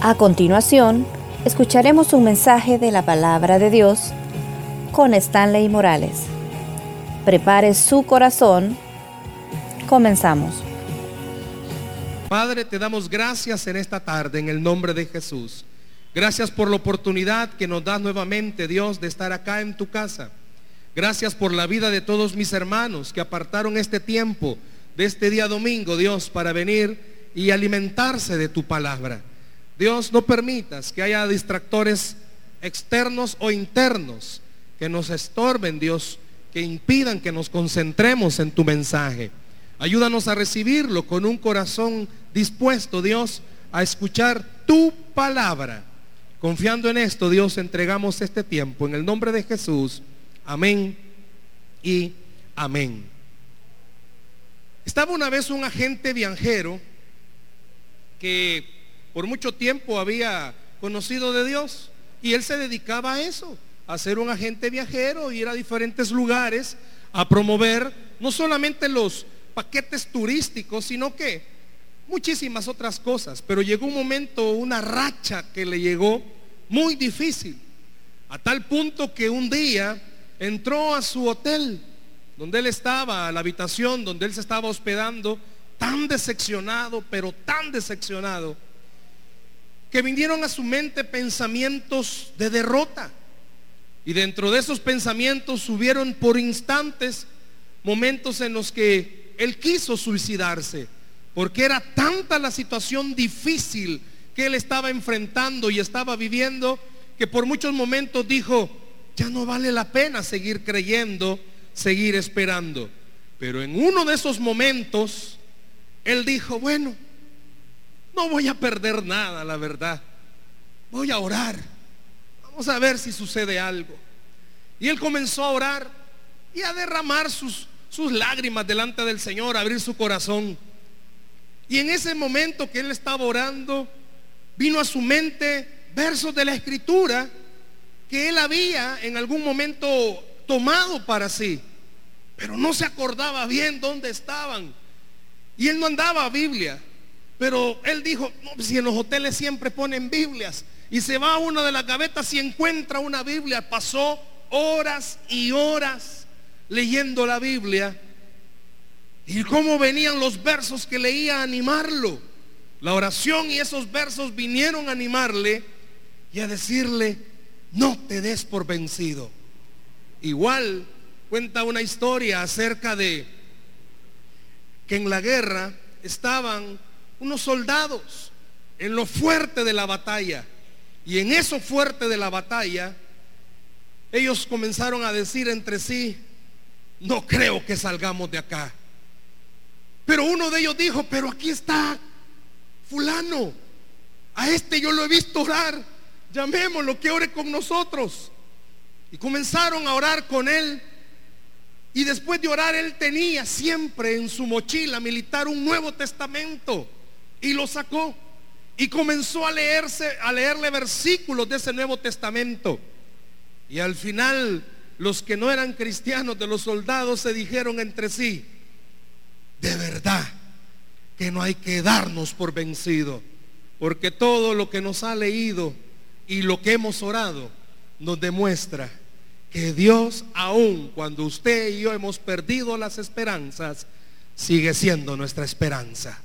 A continuación, escucharemos un mensaje de la palabra de Dios con Stanley Morales. Prepare su corazón. Comenzamos. Padre, te damos gracias en esta tarde en el nombre de Jesús. Gracias por la oportunidad que nos das nuevamente, Dios, de estar acá en tu casa. Gracias por la vida de todos mis hermanos que apartaron este tiempo de este día domingo, Dios, para venir y alimentarse de tu palabra. Dios, no permitas que haya distractores externos o internos que nos estorben, Dios, que impidan que nos concentremos en tu mensaje. Ayúdanos a recibirlo con un corazón dispuesto, Dios, a escuchar tu palabra. Confiando en esto, Dios, entregamos este tiempo en el nombre de Jesús. Amén y amén. Estaba una vez un agente viajero que por mucho tiempo había conocido de Dios y él se dedicaba a eso, a ser un agente viajero, ir a diferentes lugares, a promover no solamente los paquetes turísticos, sino que muchísimas otras cosas. Pero llegó un momento, una racha que le llegó muy difícil, a tal punto que un día entró a su hotel, donde él estaba, a la habitación donde él se estaba hospedando, tan decepcionado, pero tan decepcionado, que vinieron a su mente pensamientos de derrota. Y dentro de esos pensamientos subieron por instantes momentos en los que él quiso suicidarse, porque era tanta la situación difícil que él estaba enfrentando y estaba viviendo, que por muchos momentos dijo, ya no vale la pena seguir creyendo, seguir esperando. Pero en uno de esos momentos, él dijo, bueno, no voy a perder nada, la verdad. Voy a orar. Vamos a ver si sucede algo. Y él comenzó a orar y a derramar sus, sus lágrimas delante del Señor, a abrir su corazón. Y en ese momento que él estaba orando, vino a su mente versos de la escritura que él había en algún momento tomado para sí, pero no se acordaba bien dónde estaban. Y él no andaba a Biblia. Pero él dijo, si en los hoteles siempre ponen Biblias. Y se va a una de las gavetas y encuentra una Biblia. Pasó horas y horas leyendo la Biblia. Y cómo venían los versos que leía a animarlo. La oración y esos versos vinieron a animarle y a decirle, no te des por vencido. Igual cuenta una historia acerca de que en la guerra estaban unos soldados en lo fuerte de la batalla. Y en eso fuerte de la batalla, ellos comenzaron a decir entre sí, no creo que salgamos de acá. Pero uno de ellos dijo, pero aquí está fulano. A este yo lo he visto orar. Llamémoslo que ore con nosotros. Y comenzaron a orar con él. Y después de orar, él tenía siempre en su mochila militar un Nuevo Testamento y lo sacó y comenzó a leerse, a leerle versículos de ese Nuevo Testamento. Y al final los que no eran cristianos de los soldados se dijeron entre sí, de verdad que no hay que darnos por vencido, porque todo lo que nos ha leído y lo que hemos orado nos demuestra que Dios, aun cuando usted y yo hemos perdido las esperanzas, sigue siendo nuestra esperanza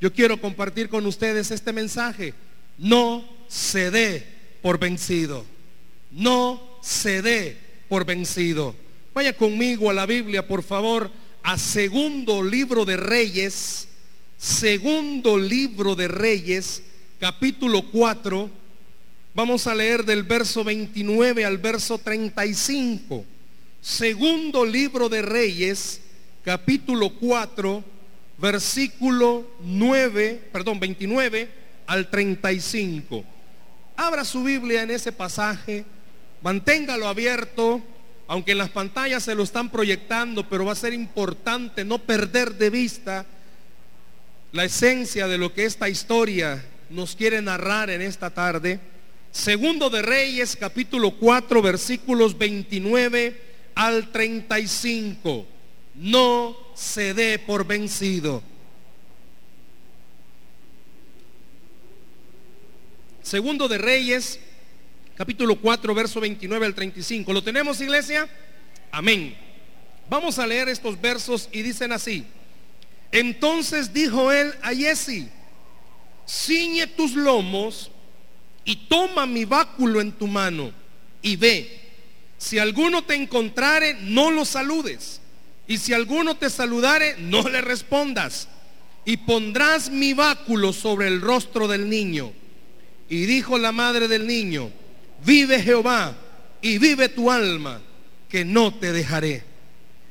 yo quiero compartir con ustedes este mensaje. No se dé por vencido. No se dé por vencido. Vaya conmigo a la Biblia, por favor, a segundo libro de Reyes, segundo libro de Reyes, capítulo 4. Vamos a leer del verso 29 al verso 35. Segundo libro de Reyes, capítulo 4 versículo 9, perdón, 29 al 35. Abra su Biblia en ese pasaje, manténgalo abierto, aunque en las pantallas se lo están proyectando, pero va a ser importante no perder de vista la esencia de lo que esta historia nos quiere narrar en esta tarde. Segundo de Reyes, capítulo 4, versículos 29 al 35 no se dé por vencido. Segundo de Reyes, capítulo 4, verso 29 al 35. ¿Lo tenemos, iglesia? Amén. Vamos a leer estos versos y dicen así. Entonces dijo él a Jesse, ciñe tus lomos y toma mi báculo en tu mano y ve. Si alguno te encontrare, no lo saludes. Y si alguno te saludare, no le respondas. Y pondrás mi báculo sobre el rostro del niño. Y dijo la madre del niño, vive Jehová y vive tu alma, que no te dejaré.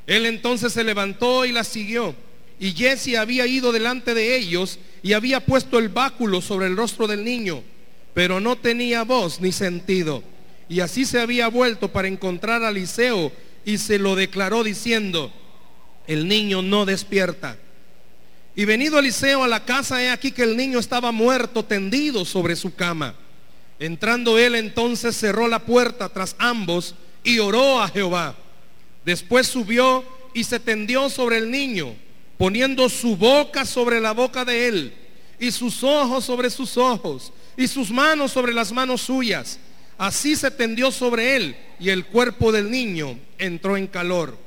Él entonces se levantó y la siguió. Y Jesse había ido delante de ellos y había puesto el báculo sobre el rostro del niño, pero no tenía voz ni sentido. Y así se había vuelto para encontrar a Eliseo y se lo declaró diciendo, el niño no despierta. Y venido Eliseo a la casa, he aquí que el niño estaba muerto, tendido sobre su cama. Entrando él entonces cerró la puerta tras ambos y oró a Jehová. Después subió y se tendió sobre el niño poniendo su boca sobre la boca de él, y sus ojos sobre sus ojos, y sus manos sobre las manos suyas. Así se tendió sobre él, y el cuerpo del niño entró en calor.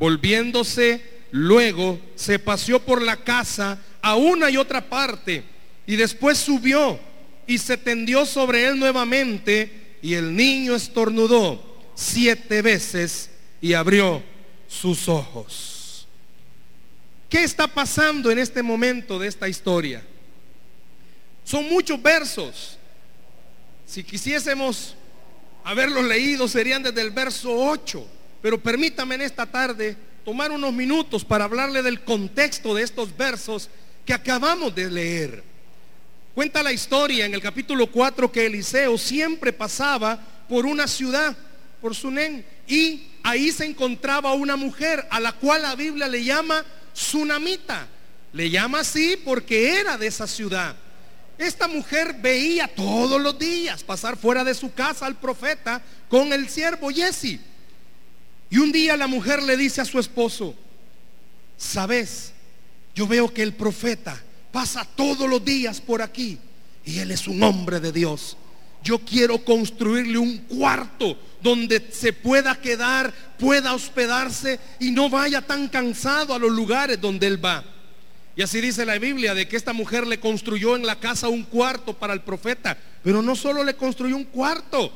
Volviéndose, luego se paseó por la casa a una y otra parte, y después subió y se tendió sobre él nuevamente, y el niño estornudó siete veces y abrió sus ojos. ¿Qué está pasando en este momento de esta historia? Son muchos versos. Si quisiésemos haberlos leído serían desde el verso 8. Pero permítame en esta tarde tomar unos minutos para hablarle del contexto de estos versos que acabamos de leer. Cuenta la historia en el capítulo 4 que Eliseo siempre pasaba por una ciudad, por Sunén, y ahí se encontraba una mujer a la cual la Biblia le llama Tsunamita. Le llama así porque era de esa ciudad. Esta mujer veía todos los días pasar fuera de su casa al profeta con el siervo Jesse. Y un día la mujer le dice a su esposo, sabes, yo veo que el profeta pasa todos los días por aquí y él es un hombre de Dios. Yo quiero construirle un cuarto donde se pueda quedar, pueda hospedarse y no vaya tan cansado a los lugares donde él va. Y así dice la Biblia de que esta mujer le construyó en la casa un cuarto para el profeta, pero no solo le construyó un cuarto,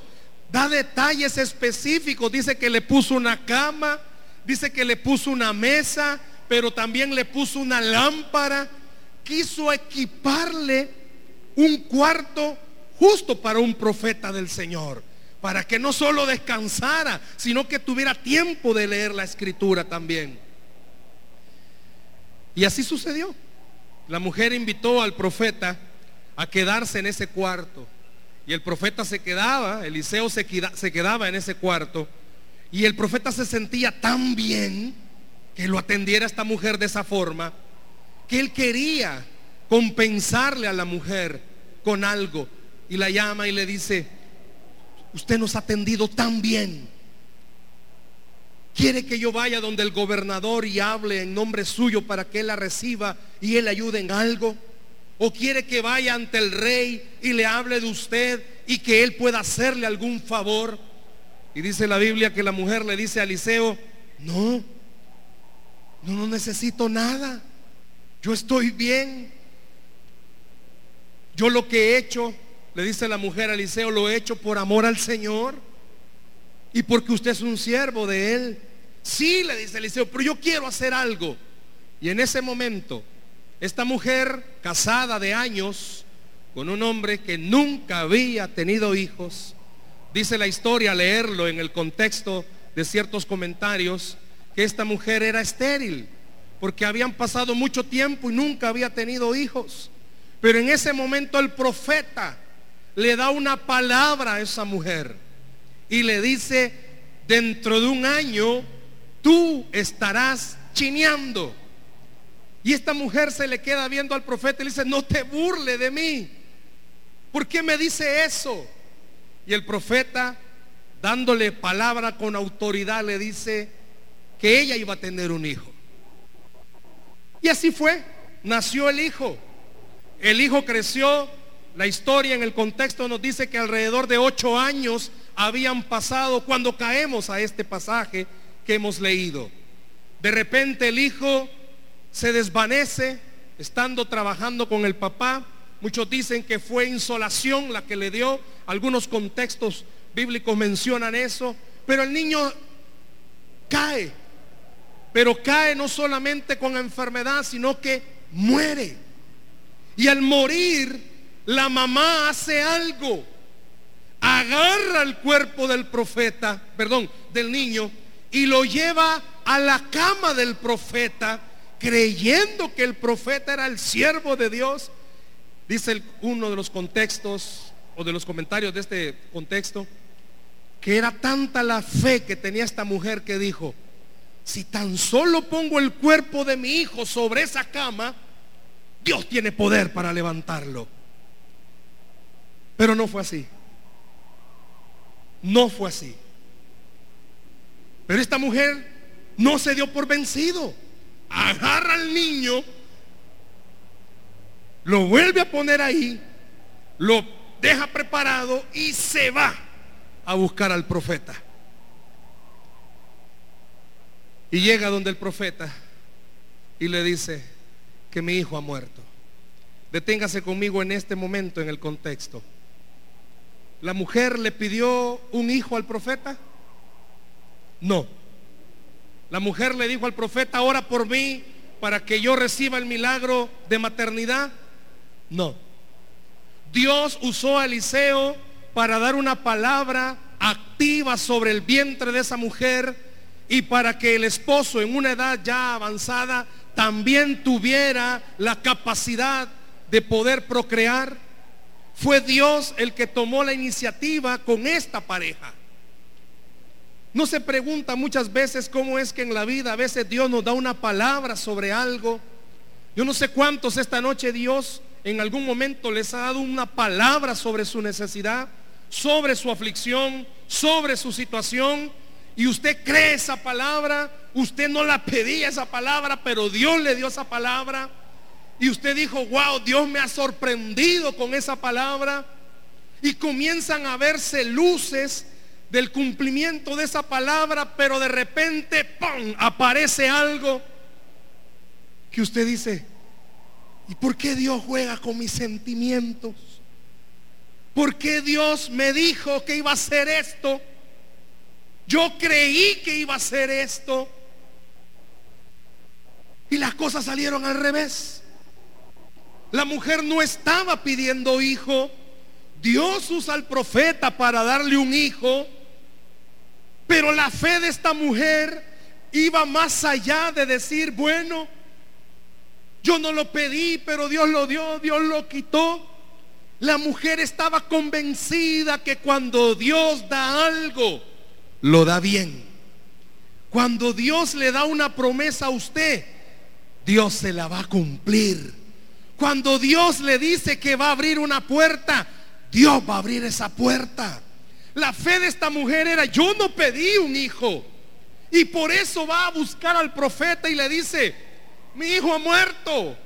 da detalles específicos, dice que le puso una cama, dice que le puso una mesa, pero también le puso una lámpara, quiso equiparle un cuarto justo para un profeta del Señor, para que no solo descansara, sino que tuviera tiempo de leer la escritura también. Y así sucedió. La mujer invitó al profeta a quedarse en ese cuarto. Y el profeta se quedaba, Eliseo se, quedaba en ese cuarto. Y el profeta se sentía tan bien que lo atendiera esta mujer de esa forma, que él quería compensarle a la mujer con algo y la llama y le dice, usted nos ha atendido tan bien. ¿Quiere que yo vaya donde el gobernador y hable en nombre suyo para que él la reciba y él ayude en algo? ¿O quiere que vaya ante el rey y le hable de usted y que él pueda hacerle algún favor? Y dice la Biblia que la mujer le dice a Eliseo, no, no, no necesito nada. Yo estoy bien. Yo lo que he hecho le dice la mujer a Eliseo, lo he hecho por amor al Señor y porque usted es un siervo de él. Sí, le dice Eliseo, pero yo quiero hacer algo. Y en ese momento, esta mujer casada de años con un hombre que nunca había tenido hijos, dice la historia, leerlo en el contexto de ciertos comentarios, que esta mujer era estéril, porque habían pasado mucho tiempo y nunca había tenido hijos. Pero en ese momento el profeta le da una palabra a esa mujer y le dice, dentro de un año tú estarás chineando. Y esta mujer se le queda viendo al profeta y le dice, no te burle de mí. ¿Por qué me dice eso? Y el profeta, dándole palabra con autoridad, le dice que ella iba a tener un hijo. Y así fue, nació el hijo. El hijo creció la historia en el contexto nos dice que alrededor de ocho años habían pasado cuando caemos a este pasaje que hemos leído. De repente el hijo se desvanece estando trabajando con el papá. Muchos dicen que fue insolación la que le dio. Algunos contextos bíblicos mencionan eso. Pero el niño cae. Pero cae no solamente con enfermedad, sino que muere. Y al morir, la mamá hace algo. Agarra el cuerpo del profeta, perdón, del niño, y lo lleva a la cama del profeta, creyendo que el profeta era el siervo de Dios. Dice uno de los contextos o de los comentarios de este contexto, que era tanta la fe que tenía esta mujer que dijo, si tan solo pongo el cuerpo de mi hijo sobre esa cama, Dios tiene poder para levantarlo. Pero no fue así. No fue así. Pero esta mujer no se dio por vencido. Agarra al niño, lo vuelve a poner ahí, lo deja preparado y se va a buscar al profeta. Y llega donde el profeta y le dice que mi hijo ha muerto. Deténgase conmigo en este momento en el contexto. ¿La mujer le pidió un hijo al profeta? No. La mujer le dijo al profeta, ora por mí para que yo reciba el milagro de maternidad. No. Dios usó a Eliseo para dar una palabra activa sobre el vientre de esa mujer y para que el esposo en una edad ya avanzada también tuviera la capacidad de poder procrear. Fue Dios el que tomó la iniciativa con esta pareja. No se pregunta muchas veces cómo es que en la vida a veces Dios nos da una palabra sobre algo. Yo no sé cuántos esta noche Dios en algún momento les ha dado una palabra sobre su necesidad, sobre su aflicción, sobre su situación. Y usted cree esa palabra, usted no la pedía esa palabra, pero Dios le dio esa palabra. Y usted dijo, wow, Dios me ha sorprendido con esa palabra. Y comienzan a verse luces del cumplimiento de esa palabra, pero de repente, ¡pum!, aparece algo que usted dice, ¿y por qué Dios juega con mis sentimientos? ¿Por qué Dios me dijo que iba a hacer esto? Yo creí que iba a hacer esto. Y las cosas salieron al revés. La mujer no estaba pidiendo hijo. Dios usa al profeta para darle un hijo. Pero la fe de esta mujer iba más allá de decir, bueno, yo no lo pedí, pero Dios lo dio, Dios lo quitó. La mujer estaba convencida que cuando Dios da algo, lo da bien. Cuando Dios le da una promesa a usted, Dios se la va a cumplir. Cuando Dios le dice que va a abrir una puerta, Dios va a abrir esa puerta. La fe de esta mujer era, yo no pedí un hijo. Y por eso va a buscar al profeta y le dice, mi hijo ha muerto.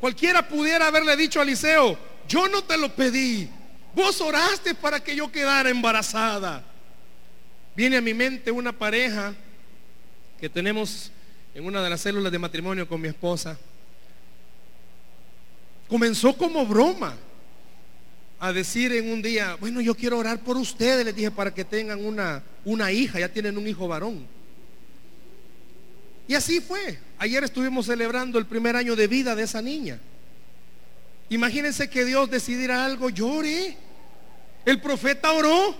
Cualquiera pudiera haberle dicho a Eliseo, yo no te lo pedí. Vos oraste para que yo quedara embarazada. Viene a mi mente una pareja que tenemos en una de las células de matrimonio con mi esposa. Comenzó como broma a decir en un día, bueno, yo quiero orar por ustedes, les dije, para que tengan una, una hija, ya tienen un hijo varón. Y así fue. Ayer estuvimos celebrando el primer año de vida de esa niña. Imagínense que Dios decidiera algo, llore. El profeta oró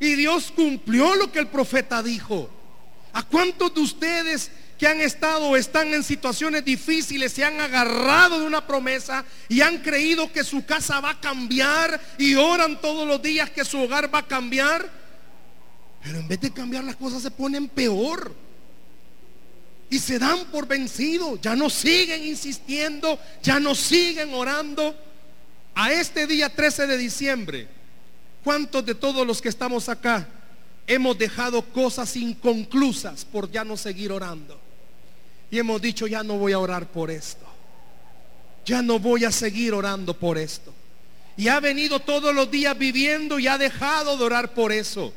y Dios cumplió lo que el profeta dijo. ¿A cuántos de ustedes que han estado o están en situaciones difíciles, se han agarrado de una promesa y han creído que su casa va a cambiar y oran todos los días que su hogar va a cambiar. Pero en vez de cambiar las cosas se ponen peor. Y se dan por vencidos. Ya no siguen insistiendo, ya no siguen orando. A este día 13 de diciembre, ¿cuántos de todos los que estamos acá hemos dejado cosas inconclusas por ya no seguir orando? Y hemos dicho, ya no voy a orar por esto. ya no voy a seguir orando por esto. Y ha venido todos los días viviendo y ha dejado de orar por eso.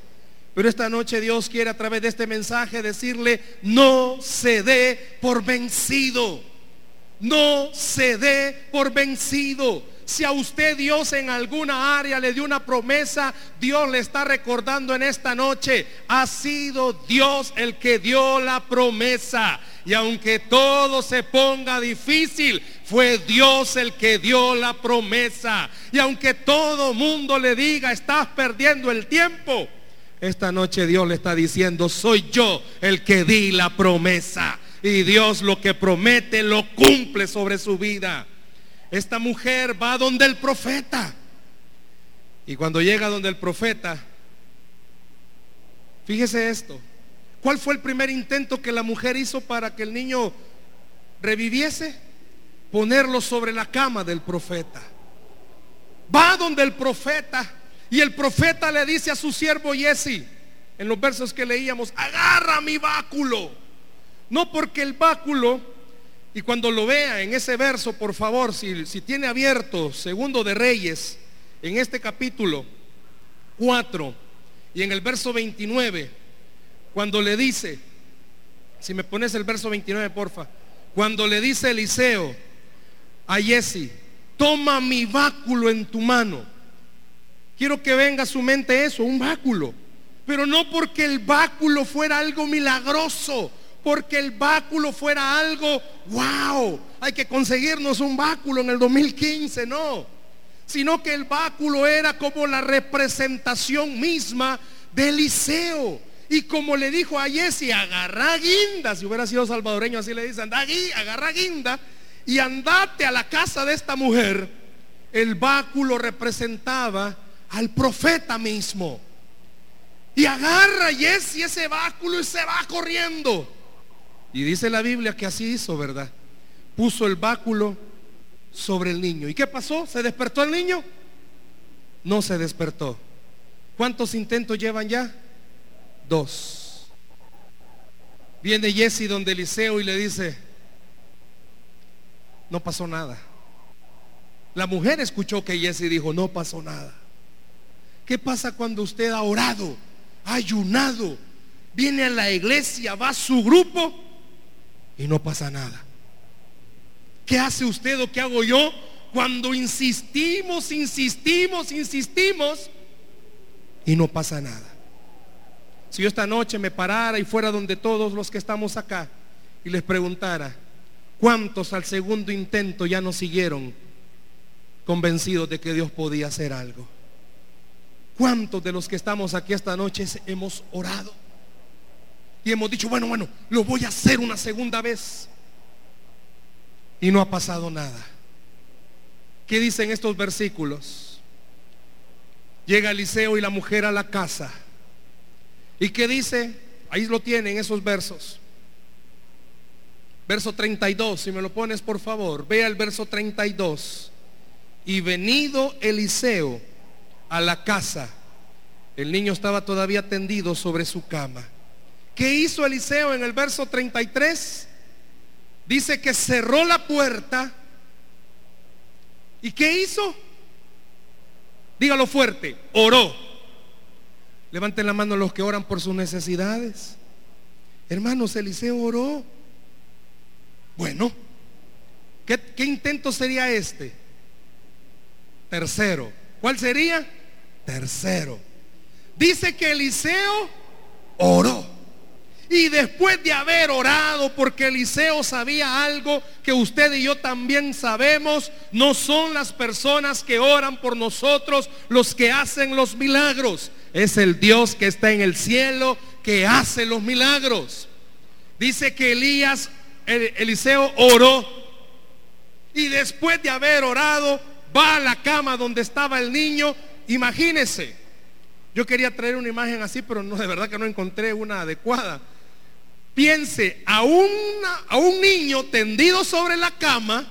Pero esta noche Dios quiere a través de este mensaje decirle, no se dé por vencido. No se dé por vencido. Si a usted Dios en alguna área le dio una promesa, Dios le está recordando en esta noche, ha sido Dios el que dio la promesa. Y aunque todo se ponga difícil, fue Dios el que dio la promesa. Y aunque todo mundo le diga, estás perdiendo el tiempo, esta noche Dios le está diciendo, soy yo el que di la promesa. Y Dios lo que promete lo cumple sobre su vida. Esta mujer va donde el profeta. Y cuando llega donde el profeta, fíjese esto. ¿Cuál fue el primer intento que la mujer hizo para que el niño reviviese? Ponerlo sobre la cama del profeta. Va donde el profeta y el profeta le dice a su siervo Jesse, en los versos que leíamos, agarra mi báculo. No porque el báculo y cuando lo vea en ese verso, por favor, si, si tiene abierto Segundo de Reyes, en este capítulo 4 y en el verso 29, cuando le dice, si me pones el verso 29, porfa, cuando le dice Eliseo a Jesse, toma mi báculo en tu mano. Quiero que venga a su mente eso, un báculo. Pero no porque el báculo fuera algo milagroso, porque el báculo fuera algo, wow, hay que conseguirnos un báculo en el 2015, no. Sino que el báculo era como la representación misma de Eliseo. Y como le dijo a Jesse, agarra guinda, si hubiera sido salvadoreño así le dicen, anda aquí, agarra guinda y andate a la casa de esta mujer. El báculo representaba al profeta mismo. Y agarra Jesse ese báculo y se va corriendo. Y dice la Biblia que así hizo, ¿verdad? Puso el báculo sobre el niño. ¿Y qué pasó? ¿Se despertó el niño? No se despertó. ¿Cuántos intentos llevan ya? Dos. Viene Jesse donde Eliseo y le dice, no pasó nada. La mujer escuchó que Jesse dijo, no pasó nada. ¿Qué pasa cuando usted ha orado, ha ayunado, viene a la iglesia, va a su grupo y no pasa nada. ¿Qué hace usted o qué hago yo cuando insistimos, insistimos, insistimos y no pasa nada? Si yo esta noche me parara y fuera donde todos los que estamos acá y les preguntara, ¿cuántos al segundo intento ya no siguieron convencidos de que Dios podía hacer algo? ¿Cuántos de los que estamos aquí esta noche hemos orado? Y hemos dicho, bueno, bueno, lo voy a hacer una segunda vez. Y no ha pasado nada. ¿Qué dicen estos versículos? Llega Eliseo y la mujer a la casa. ¿Y qué dice? Ahí lo tienen esos versos. Verso 32, si me lo pones por favor. Vea el verso 32. Y venido Eliseo a la casa, el niño estaba todavía tendido sobre su cama. ¿Qué hizo Eliseo en el verso 33? Dice que cerró la puerta. ¿Y qué hizo? Dígalo fuerte, oró. Levanten la mano los que oran por sus necesidades. Hermanos, Eliseo oró. Bueno, ¿qué, ¿qué, intento sería este? Tercero. ¿Cuál sería? Tercero. Dice que Eliseo oró. Y después de haber orado, porque Eliseo sabía algo que usted y yo también sabemos, no son las personas que oran por nosotros los que hacen los milagros. Es el Dios que está en el cielo que hace los milagros. Dice que Elías, Eliseo oró. Y después de haber orado, va a la cama donde estaba el niño. Imagínese. Yo quería traer una imagen así, pero no, de verdad que no encontré una adecuada piense a, a un niño tendido sobre la cama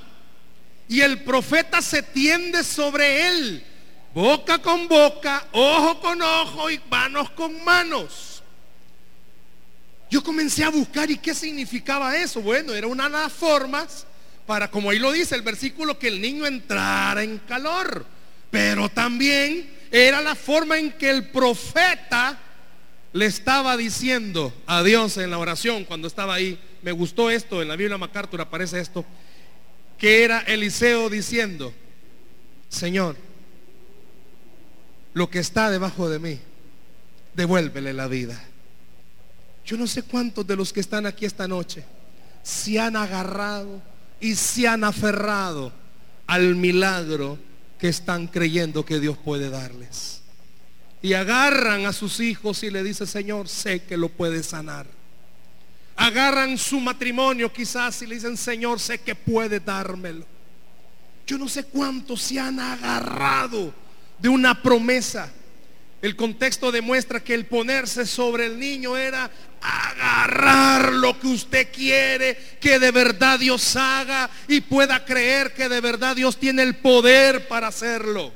y el profeta se tiende sobre él, boca con boca, ojo con ojo y manos con manos. Yo comencé a buscar y qué significaba eso. Bueno, era una de las formas para, como ahí lo dice el versículo, que el niño entrara en calor. Pero también era la forma en que el profeta le estaba diciendo a Dios en la oración cuando estaba ahí. Me gustó esto, en la Biblia MacArthur aparece esto, que era Eliseo diciendo, Señor, lo que está debajo de mí, devuélvele la vida. Yo no sé cuántos de los que están aquí esta noche se han agarrado y se han aferrado al milagro que están creyendo que Dios puede darles. Y agarran a sus hijos y le dicen, Señor, sé que lo puede sanar. Agarran su matrimonio quizás y le dicen, Señor, sé que puede dármelo. Yo no sé cuántos se han agarrado de una promesa. El contexto demuestra que el ponerse sobre el niño era agarrar lo que usted quiere que de verdad Dios haga y pueda creer que de verdad Dios tiene el poder para hacerlo.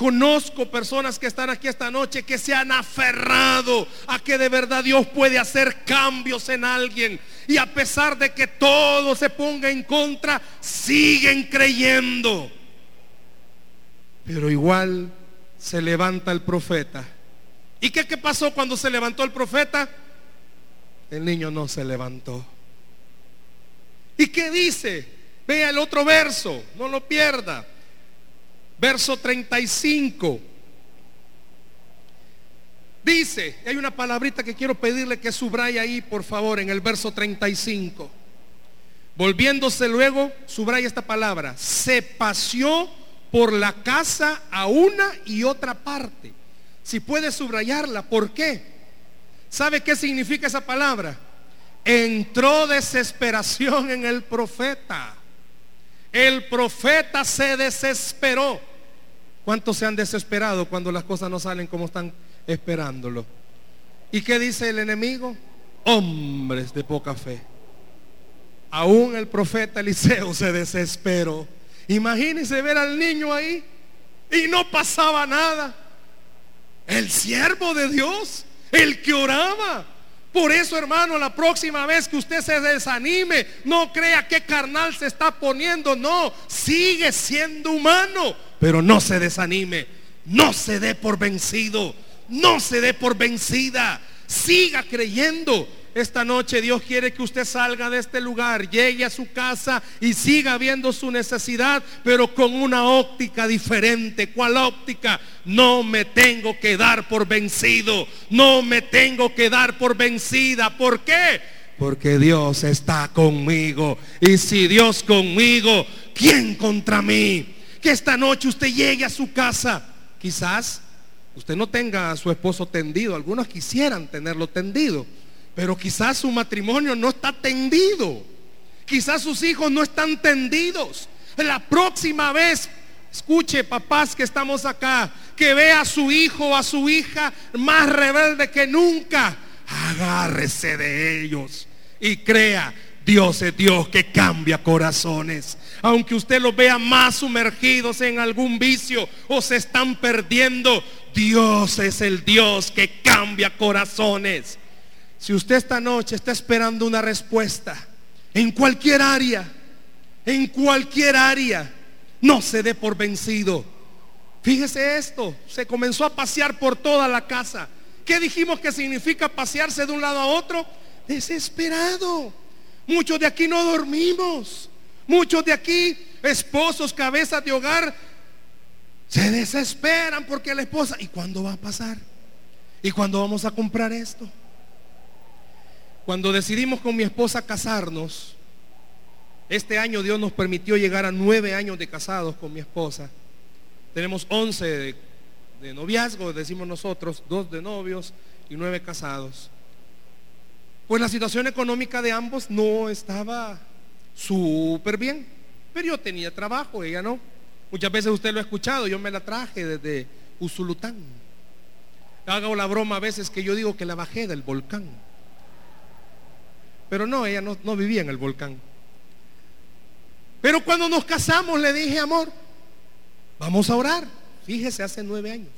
Conozco personas que están aquí esta noche que se han aferrado a que de verdad Dios puede hacer cambios en alguien. Y a pesar de que todo se ponga en contra, siguen creyendo. Pero igual se levanta el profeta. ¿Y qué, qué pasó cuando se levantó el profeta? El niño no se levantó. ¿Y qué dice? Vea el otro verso, no lo pierda. Verso 35. Dice, hay una palabrita que quiero pedirle que subraya ahí, por favor, en el verso 35. Volviéndose luego, subraya esta palabra. Se paseó por la casa a una y otra parte. Si puede subrayarla, ¿por qué? ¿Sabe qué significa esa palabra? Entró desesperación en el profeta. El profeta se desesperó. ¿Cuántos se han desesperado cuando las cosas no salen como están esperándolo? ¿Y qué dice el enemigo? Hombres de poca fe. Aún el profeta Eliseo se desesperó. Imagínense ver al niño ahí y no pasaba nada. El siervo de Dios, el que oraba. Por eso, hermano, la próxima vez que usted se desanime, no crea que carnal se está poniendo. No, sigue siendo humano, pero no se desanime. No se dé por vencido. No se dé por vencida. Siga creyendo. Esta noche Dios quiere que usted salga de este lugar, llegue a su casa y siga viendo su necesidad, pero con una óptica diferente. ¿Cuál óptica? No me tengo que dar por vencido, no me tengo que dar por vencida. ¿Por qué? Porque Dios está conmigo. Y si Dios conmigo, ¿quién contra mí? Que esta noche usted llegue a su casa. Quizás usted no tenga a su esposo tendido. Algunos quisieran tenerlo tendido pero quizás su matrimonio no está tendido. Quizás sus hijos no están tendidos. La próxima vez, escuche papás que estamos acá, que vea a su hijo o a su hija más rebelde que nunca, agárrese de ellos y crea, Dios es Dios que cambia corazones. Aunque usted los vea más sumergidos en algún vicio o se están perdiendo, Dios es el Dios que cambia corazones. Si usted esta noche está esperando una respuesta en cualquier área, en cualquier área, no se dé por vencido. Fíjese esto, se comenzó a pasear por toda la casa. ¿Qué dijimos que significa pasearse de un lado a otro? Desesperado. Muchos de aquí no dormimos. Muchos de aquí, esposos, cabezas de hogar, se desesperan porque la esposa, ¿y cuándo va a pasar? ¿Y cuándo vamos a comprar esto? Cuando decidimos con mi esposa casarnos, este año Dios nos permitió llegar a nueve años de casados con mi esposa. Tenemos once de, noviazgo, decimos nosotros, dos de novios y nueve casados. Pues la situación económica de ambos no estaba súper bien, pero yo tenía trabajo, ella no. Muchas veces usted lo ha escuchado, yo me la traje desde Usulután. Hago la broma a veces que yo digo que la bajé del volcán. Pero no, ella no, vivía en el volcán. Pero cuando nos casamos le dije, amor, vamos a orar. Fíjese, hace nueve años.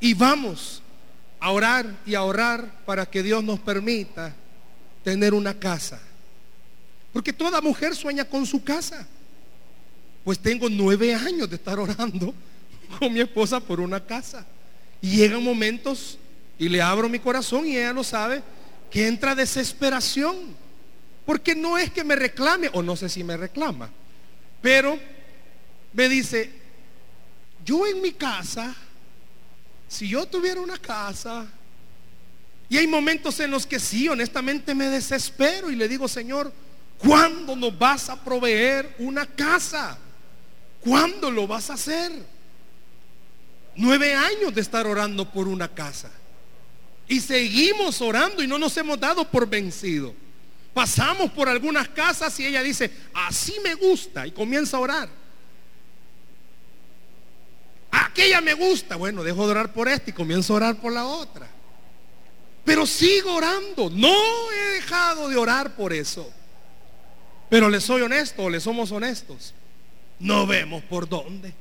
Y vamos a orar y a orar para que Dios nos permita tener una casa. Porque toda mujer sueña con su casa. Pues tengo nueve años de estar orando con mi esposa por una casa. Y llegan momentos y le abro mi corazón y ella lo sabe, que entra desesperación. Porque no es que me reclame, o no sé si me reclama, pero me dice, yo en mi casa, si yo tuviera una casa, y hay momentos en los que sí, honestamente me desespero y le digo, Señor, ¿cuándo nos vas a proveer una casa? ¿Cuándo lo vas a hacer? Nueve años de estar orando por una casa. Y seguimos orando y no nos hemos dado por vencido. Pasamos por algunas casas y ella dice, así me gusta y comienza a orar. Aquella me gusta, bueno, dejo de orar por esta y comienzo a orar por la otra. Pero sigo orando, no he dejado de orar por eso. Pero le soy honesto, le somos honestos. No vemos por dónde.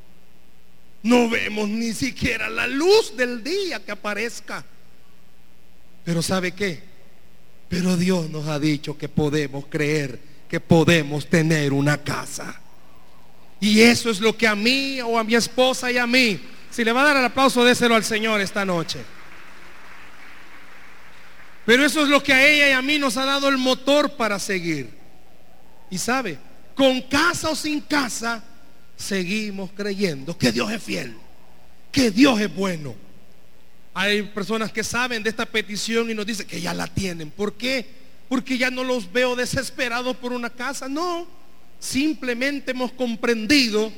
No vemos ni siquiera la luz del día que aparezca. Pero ¿sabe qué? Pero Dios nos ha dicho que podemos creer que podemos tener una casa. Y eso es lo que a mí o a mi esposa y a mí, si le va a dar el aplauso, déselo al Señor esta noche. Pero eso es lo que a ella y a mí nos ha dado el motor para seguir. Y sabe, con casa o sin casa, seguimos creyendo que Dios es fiel, que Dios es bueno hay personas que saben de esta petición y nos dicen que ya la tienen. ¿Por qué? Porque ya no los veo desesperados por una casa. No, simplemente hemos comprendido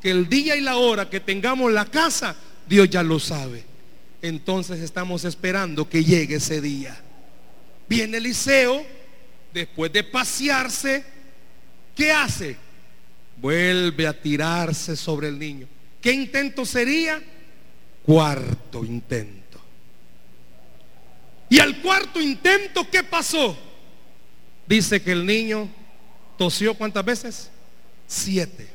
que el día y la hora que tengamos la casa, Dios ya lo sabe. Entonces estamos esperando que llegue ese día. Viene Eliseo, después de pasearse, ¿qué hace? Vuelve a tirarse sobre el niño. ¿Qué intento sería? Cuarto intento. Y al cuarto intento, ¿qué pasó? Dice que el niño tosió cuántas veces? Siete.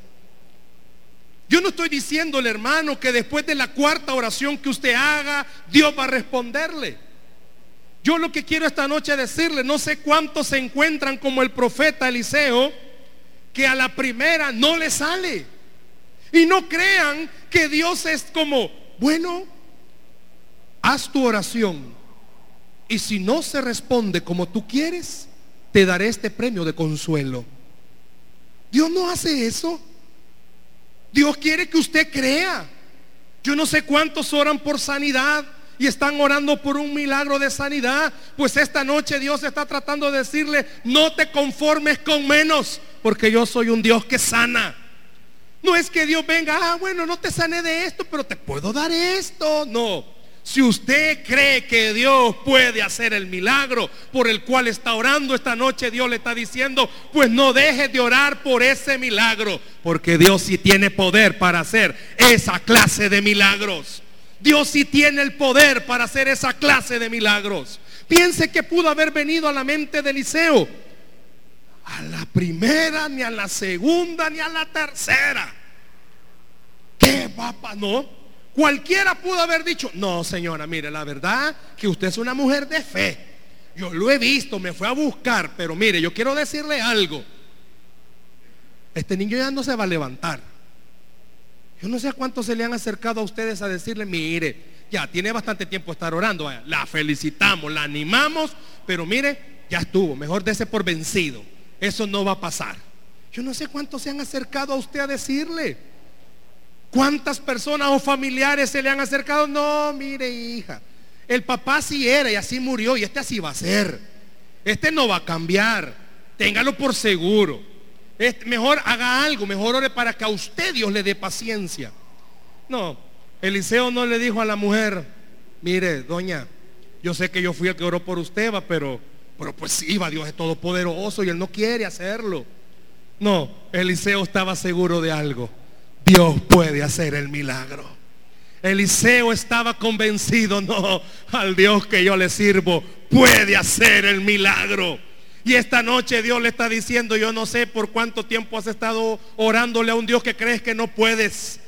Yo no estoy diciéndole, hermano, que después de la cuarta oración que usted haga, Dios va a responderle. Yo lo que quiero esta noche decirle, no sé cuántos se encuentran como el profeta Eliseo, que a la primera no le sale. Y no crean que Dios es como, bueno, haz tu oración y si no se responde como tú quieres, te daré este premio de consuelo. Dios no hace eso. Dios quiere que usted crea. Yo no sé cuántos oran por sanidad y están orando por un milagro de sanidad. Pues esta noche Dios está tratando de decirle, no te conformes con menos, porque yo soy un Dios que sana. No es que Dios venga, ah, bueno, no te sané de esto, pero te puedo dar esto. No. Si usted cree que Dios puede hacer el milagro por el cual está orando esta noche, Dios le está diciendo, pues no deje de orar por ese milagro, porque Dios sí tiene poder para hacer esa clase de milagros. Dios sí tiene el poder para hacer esa clase de milagros. Piense que pudo haber venido a la mente de Eliseo. A la primera, ni a la segunda, ni a la tercera. ¿Qué papá? No. Cualquiera pudo haber dicho, no señora, mire, la verdad que usted es una mujer de fe. Yo lo he visto, me fue a buscar, pero mire, yo quiero decirle algo. Este niño ya no se va a levantar. Yo no sé a cuántos se le han acercado a ustedes a decirle, mire, ya tiene bastante tiempo estar orando. La felicitamos, la animamos, pero mire, ya estuvo, mejor dése por vencido. Eso no va a pasar. Yo no sé cuántos se han acercado a usted a decirle. ¿Cuántas personas o familiares se le han acercado? No, mire hija, el papá sí era y así murió y este así va a ser. Este no va a cambiar. Téngalo por seguro. Mejor haga algo, mejor ore para que a usted Dios le dé paciencia. No, Eliseo no le dijo a la mujer, mire, doña, yo sé que yo fui el que oró por usted, pero, pero pues sí, va, Dios es todopoderoso y él no quiere hacerlo. No, Eliseo estaba seguro de algo. Dios puede hacer el milagro. Eliseo estaba convencido, no, al Dios que yo le sirvo puede hacer el milagro. Y esta noche Dios le está diciendo, yo no sé por cuánto tiempo has estado orándole a un Dios que crees que no puedes.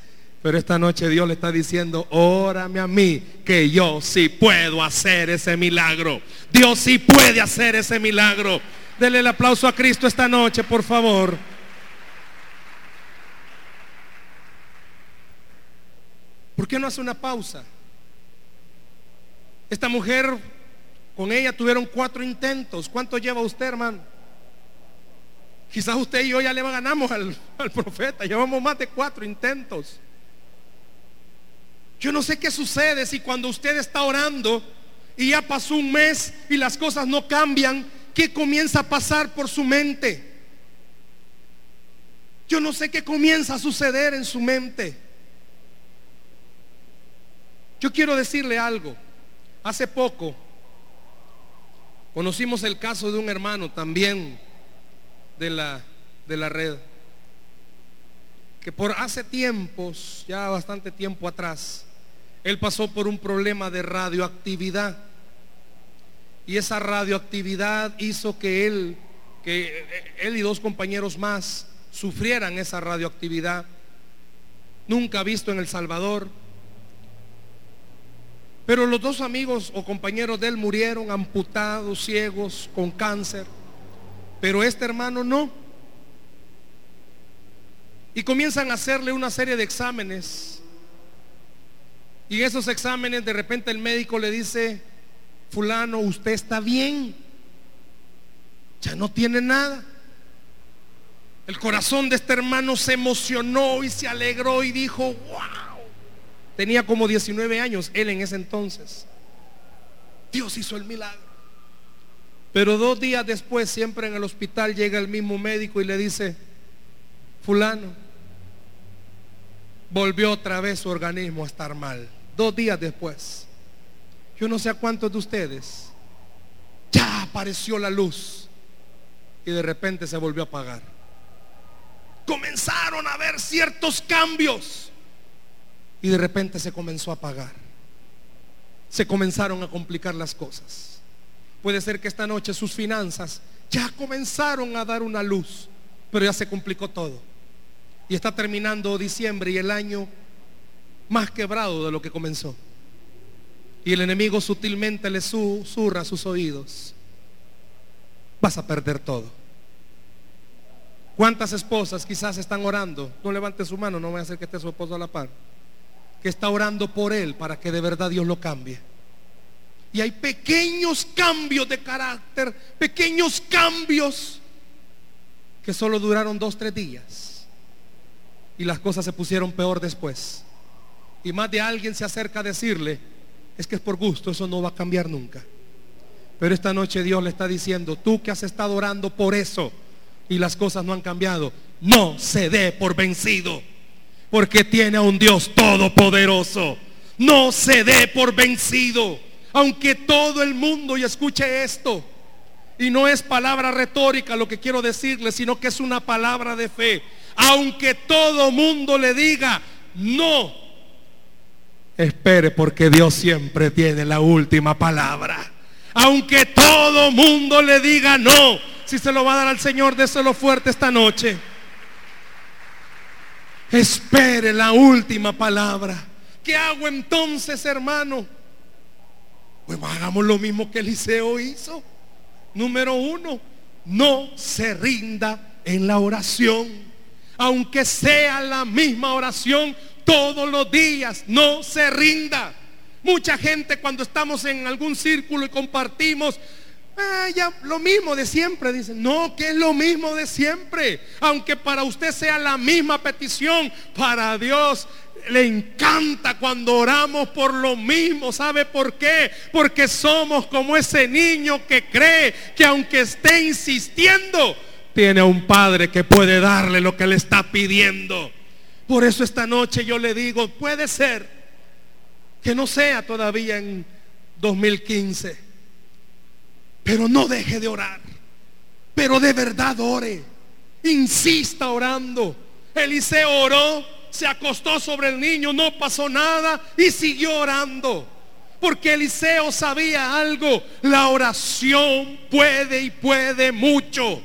Pero esta noche Dios le está diciendo, órame a mí, que yo sí puedo hacer ese milagro. Dios sí puede hacer ese milagro. Dele el aplauso a Cristo esta noche, por favor. ¿Por qué no hace una pausa? Esta mujer, con ella tuvieron cuatro intentos. ¿Cuánto lleva usted, hermano? Quizás usted y yo ya le ganamos al, al profeta. Llevamos más de cuatro intentos. Yo no sé qué sucede si cuando usted está orando y ya pasó un mes y las cosas no cambian, ¿qué comienza a pasar por su mente? Yo no sé qué comienza a suceder en su mente. Yo quiero decirle algo. Hace poco conocimos el caso de un hermano también de la, de la red, que por hace tiempos, ya bastante tiempo atrás, él pasó por un problema de radioactividad. Y esa radioactividad hizo que él, que él y dos compañeros más sufrieran esa radioactividad. Nunca visto en El Salvador. Pero los dos amigos o compañeros de él murieron amputados, ciegos, con cáncer. Pero este hermano no. Y comienzan a hacerle una serie de exámenes. Y esos exámenes de repente el médico le dice, fulano, usted está bien. Ya no tiene nada. El corazón de este hermano se emocionó y se alegró y dijo, wow. Tenía como 19 años él en ese entonces. Dios hizo el milagro. Pero dos días después, siempre en el hospital, llega el mismo médico y le dice, fulano, volvió otra vez su organismo a estar mal. Dos días después. Yo no sé a cuántos de ustedes ya apareció la luz y de repente se volvió a apagar. Comenzaron a haber ciertos cambios y de repente se comenzó a apagar. Se comenzaron a complicar las cosas. Puede ser que esta noche sus finanzas ya comenzaron a dar una luz, pero ya se complicó todo. Y está terminando diciembre y el año más quebrado de lo que comenzó. Y el enemigo sutilmente le susurra sus oídos. Vas a perder todo. ¿Cuántas esposas quizás están orando? No levante su mano, no voy a hacer que esté su esposo a la par que está orando por él para que de verdad Dios lo cambie. Y hay pequeños cambios de carácter, pequeños cambios que solo duraron dos, tres días. Y las cosas se pusieron peor después. Y más de alguien se acerca a decirle, es que es por gusto, eso no va a cambiar nunca. Pero esta noche Dios le está diciendo, tú que has estado orando por eso y las cosas no han cambiado, no se dé por vencido porque tiene a un Dios todopoderoso. No se dé por vencido, aunque todo el mundo y escuche esto. Y no es palabra retórica lo que quiero decirle, sino que es una palabra de fe. Aunque todo mundo le diga no, espere porque Dios siempre tiene la última palabra. Aunque todo mundo le diga no, si se lo va a dar al Señor, déselo fuerte esta noche. Espere la última palabra. ¿Qué hago entonces, hermano? Pues hagamos lo mismo que Eliseo hizo. Número uno, no se rinda en la oración. Aunque sea la misma oración todos los días, no se rinda. Mucha gente cuando estamos en algún círculo y compartimos, Ah, ya lo mismo de siempre, dicen. No, que es lo mismo de siempre. Aunque para usted sea la misma petición, para Dios le encanta cuando oramos por lo mismo. ¿Sabe por qué? Porque somos como ese niño que cree que aunque esté insistiendo, tiene a un padre que puede darle lo que le está pidiendo. Por eso esta noche yo le digo, puede ser que no sea todavía en 2015 pero no deje de orar. Pero de verdad ore. Insista orando. Eliseo oró, se acostó sobre el niño, no pasó nada y siguió orando. Porque Eliseo sabía algo. La oración puede y puede mucho.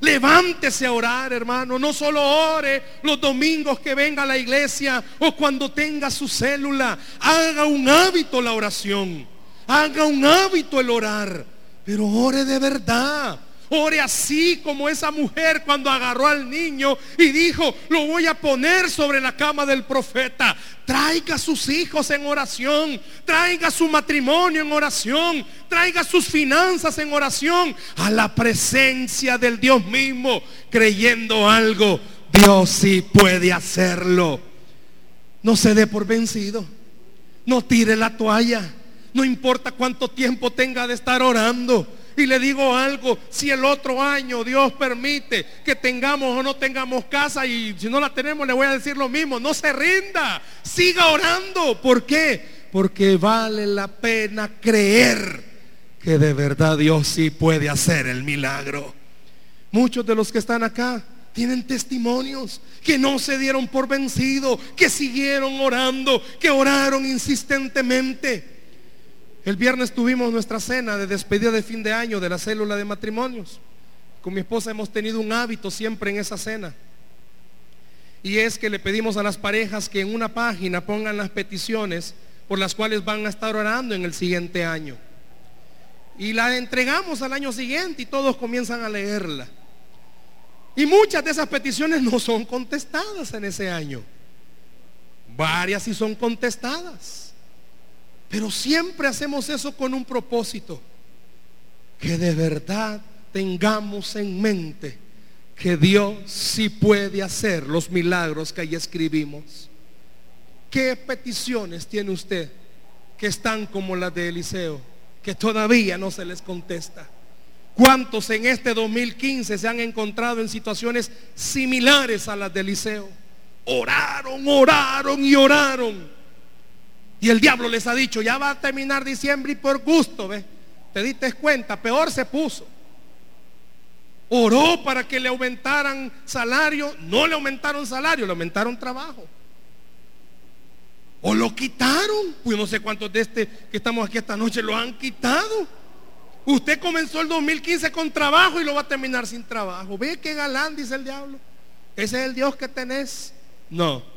Levántese a orar, hermano. No solo ore los domingos que venga a la iglesia o cuando tenga su célula. Haga un hábito la oración. Haga un hábito el orar. Pero ore de verdad. Ore así como esa mujer cuando agarró al niño y dijo, lo voy a poner sobre la cama del profeta. Traiga a sus hijos en oración. Traiga su matrimonio en oración. Traiga sus finanzas en oración. A la presencia del Dios mismo. Creyendo algo. Dios sí puede hacerlo. No se dé por vencido. No tire la toalla. No importa cuánto tiempo tenga de estar orando. Y le digo algo, si el otro año Dios permite que tengamos o no tengamos casa y si no la tenemos le voy a decir lo mismo, no se rinda, siga orando. ¿Por qué? Porque vale la pena creer que de verdad Dios sí puede hacer el milagro. Muchos de los que están acá tienen testimonios que no se dieron por vencido, que siguieron orando, que oraron insistentemente. El viernes tuvimos nuestra cena de despedida de fin de año de la célula de matrimonios. Con mi esposa hemos tenido un hábito siempre en esa cena. Y es que le pedimos a las parejas que en una página pongan las peticiones por las cuales van a estar orando en el siguiente año. Y la entregamos al año siguiente y todos comienzan a leerla. Y muchas de esas peticiones no son contestadas en ese año. Varias sí son contestadas. Pero siempre hacemos eso con un propósito. Que de verdad tengamos en mente que Dios sí puede hacer los milagros que ahí escribimos. ¿Qué peticiones tiene usted que están como las de Eliseo, que todavía no se les contesta? ¿Cuántos en este 2015 se han encontrado en situaciones similares a las de Eliseo? Oraron, oraron y oraron y el diablo les ha dicho, ya va a terminar diciembre y por gusto, ¿ves? Te diste cuenta, peor se puso. Oró para que le aumentaran salario, no le aumentaron salario, le aumentaron trabajo. O lo quitaron. Pues no sé cuántos de este que estamos aquí esta noche lo han quitado. Usted comenzó el 2015 con trabajo y lo va a terminar sin trabajo. Ve qué galán, dice el diablo. Ese es el Dios que tenés. No.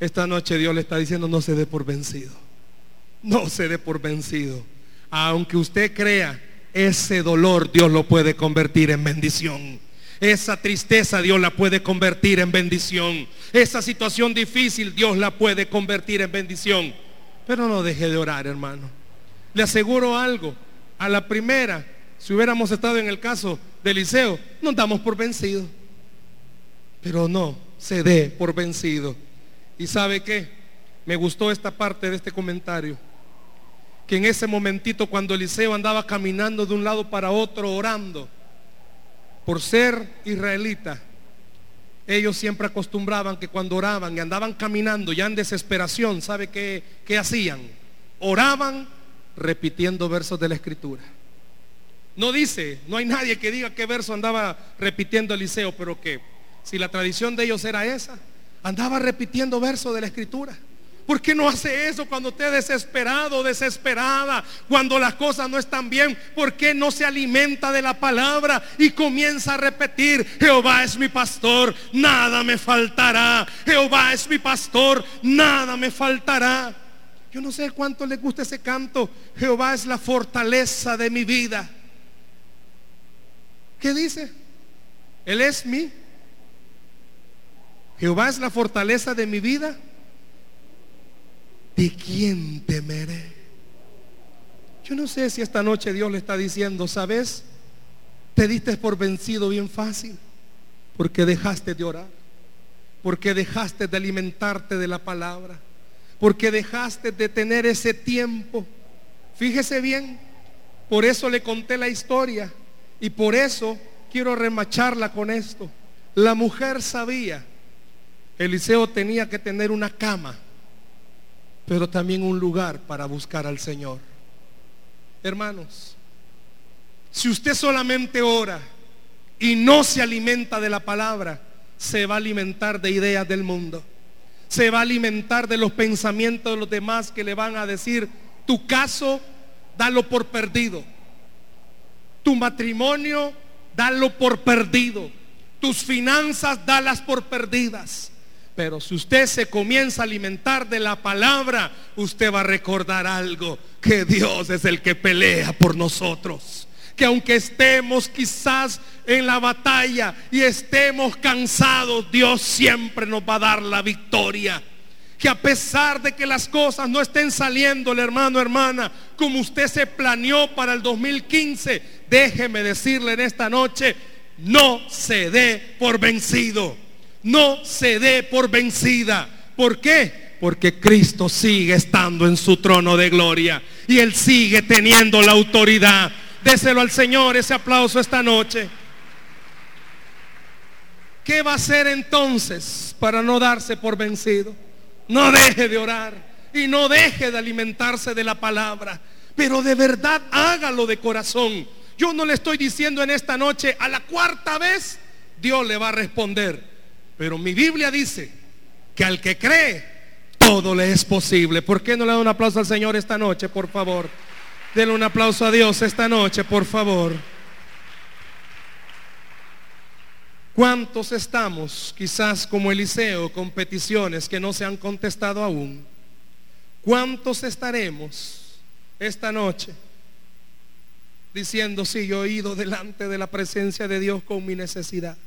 Esta noche Dios le está diciendo no se dé por vencido. No se dé por vencido. Aunque usted crea, ese dolor Dios lo puede convertir en bendición. Esa tristeza Dios la puede convertir en bendición. Esa situación difícil Dios la puede convertir en bendición. Pero no deje de orar, hermano. Le aseguro algo. A la primera, si hubiéramos estado en el caso de Eliseo, nos damos por vencido. Pero no se dé por vencido. ¿Y sabe qué? Me gustó esta parte de este comentario. Que en ese momentito cuando Eliseo andaba caminando de un lado para otro orando, por ser israelita, ellos siempre acostumbraban que cuando oraban y andaban caminando ya en desesperación, ¿sabe qué, qué hacían? Oraban repitiendo versos de la escritura. No dice, no hay nadie que diga qué verso andaba repitiendo Eliseo, pero que si la tradición de ellos era esa, Andaba repitiendo versos de la escritura. ¿Por qué no hace eso cuando esté desesperado, desesperada, cuando las cosas no están bien? ¿Por qué no se alimenta de la palabra y comienza a repetir, Jehová es mi pastor, nada me faltará. Jehová es mi pastor, nada me faltará. Yo no sé cuánto le gusta ese canto. Jehová es la fortaleza de mi vida. ¿Qué dice? Él es mi Jehová es la fortaleza de mi vida. ¿De quién temeré? Yo no sé si esta noche Dios le está diciendo, ¿sabes? Te diste por vencido bien fácil porque dejaste de orar, porque dejaste de alimentarte de la palabra, porque dejaste de tener ese tiempo. Fíjese bien, por eso le conté la historia y por eso quiero remacharla con esto. La mujer sabía Eliseo tenía que tener una cama, pero también un lugar para buscar al Señor. Hermanos, si usted solamente ora y no se alimenta de la palabra, se va a alimentar de ideas del mundo. Se va a alimentar de los pensamientos de los demás que le van a decir, tu caso, dalo por perdido. Tu matrimonio, dalo por perdido Tus finanzas, dalas por perdidas. Pero si usted se comienza a alimentar de la palabra, usted va a recordar algo, que Dios es el que pelea por nosotros. Que aunque estemos quizás en la batalla y estemos cansados, Dios siempre nos va a dar la victoria que a pesar de que las cosas no estén saliendo, hermano, hermana, como usted se planeó para el 2015, déjeme decirle en esta noche, no se dé por vencido, no se dé por vencida. ¿Por qué? Porque Cristo sigue estando en su trono de gloria y Él sigue teniendo la autoridad. Déselo al Señor ese aplauso esta noche. ¿Qué va a hacer entonces para no darse por vencido? No deje de orar y no deje de alimentarse de la palabra, pero de verdad hágalo de corazón. Yo no le estoy diciendo en esta noche, a la cuarta vez Dios le va a responder. Pero mi Biblia dice que al que cree, todo le es posible. ¿Por qué no le da un aplauso al Señor esta noche, por favor? Denle un aplauso a Dios esta noche, por favor. ¿Cuántos estamos quizás como Eliseo con peticiones que no se han contestado aún? ¿Cuántos estaremos esta noche diciendo, sí, yo he ido delante de la presencia de Dios con mi necesidad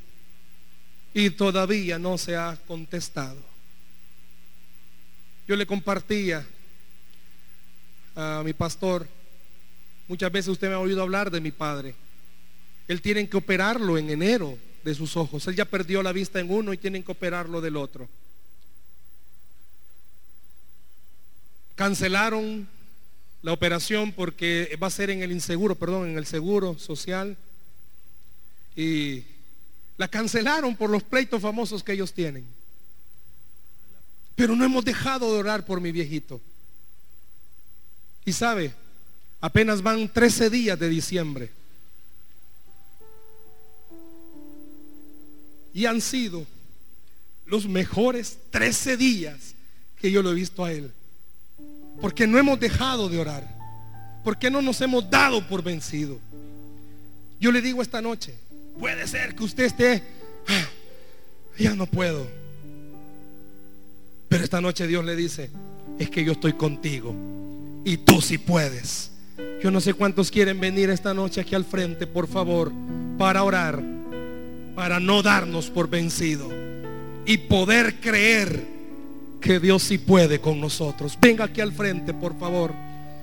y todavía no se ha contestado? Yo le compartía a mi pastor, muchas veces usted me ha oído hablar de mi padre. Él tiene que operarlo en enero de sus ojos. Él ya perdió la vista en uno y tienen que operarlo del otro. Cancelaron la operación porque va a ser en el inseguro, perdón, en el seguro social. Y la cancelaron por los pleitos famosos que ellos tienen. Pero no hemos dejado de orar por mi viejito. Y sabe, apenas van 13 días de diciembre. Y han sido los mejores 13 días que yo lo he visto a Él. Porque no hemos dejado de orar. Porque no nos hemos dado por vencido. Yo le digo esta noche, puede ser que usted esté, ah, ya no puedo. Pero esta noche Dios le dice, es que yo estoy contigo. Y tú sí puedes. Yo no sé cuántos quieren venir esta noche aquí al frente, por favor, para orar para no darnos por vencido y poder creer que Dios sí puede con nosotros. Venga aquí al frente, por favor.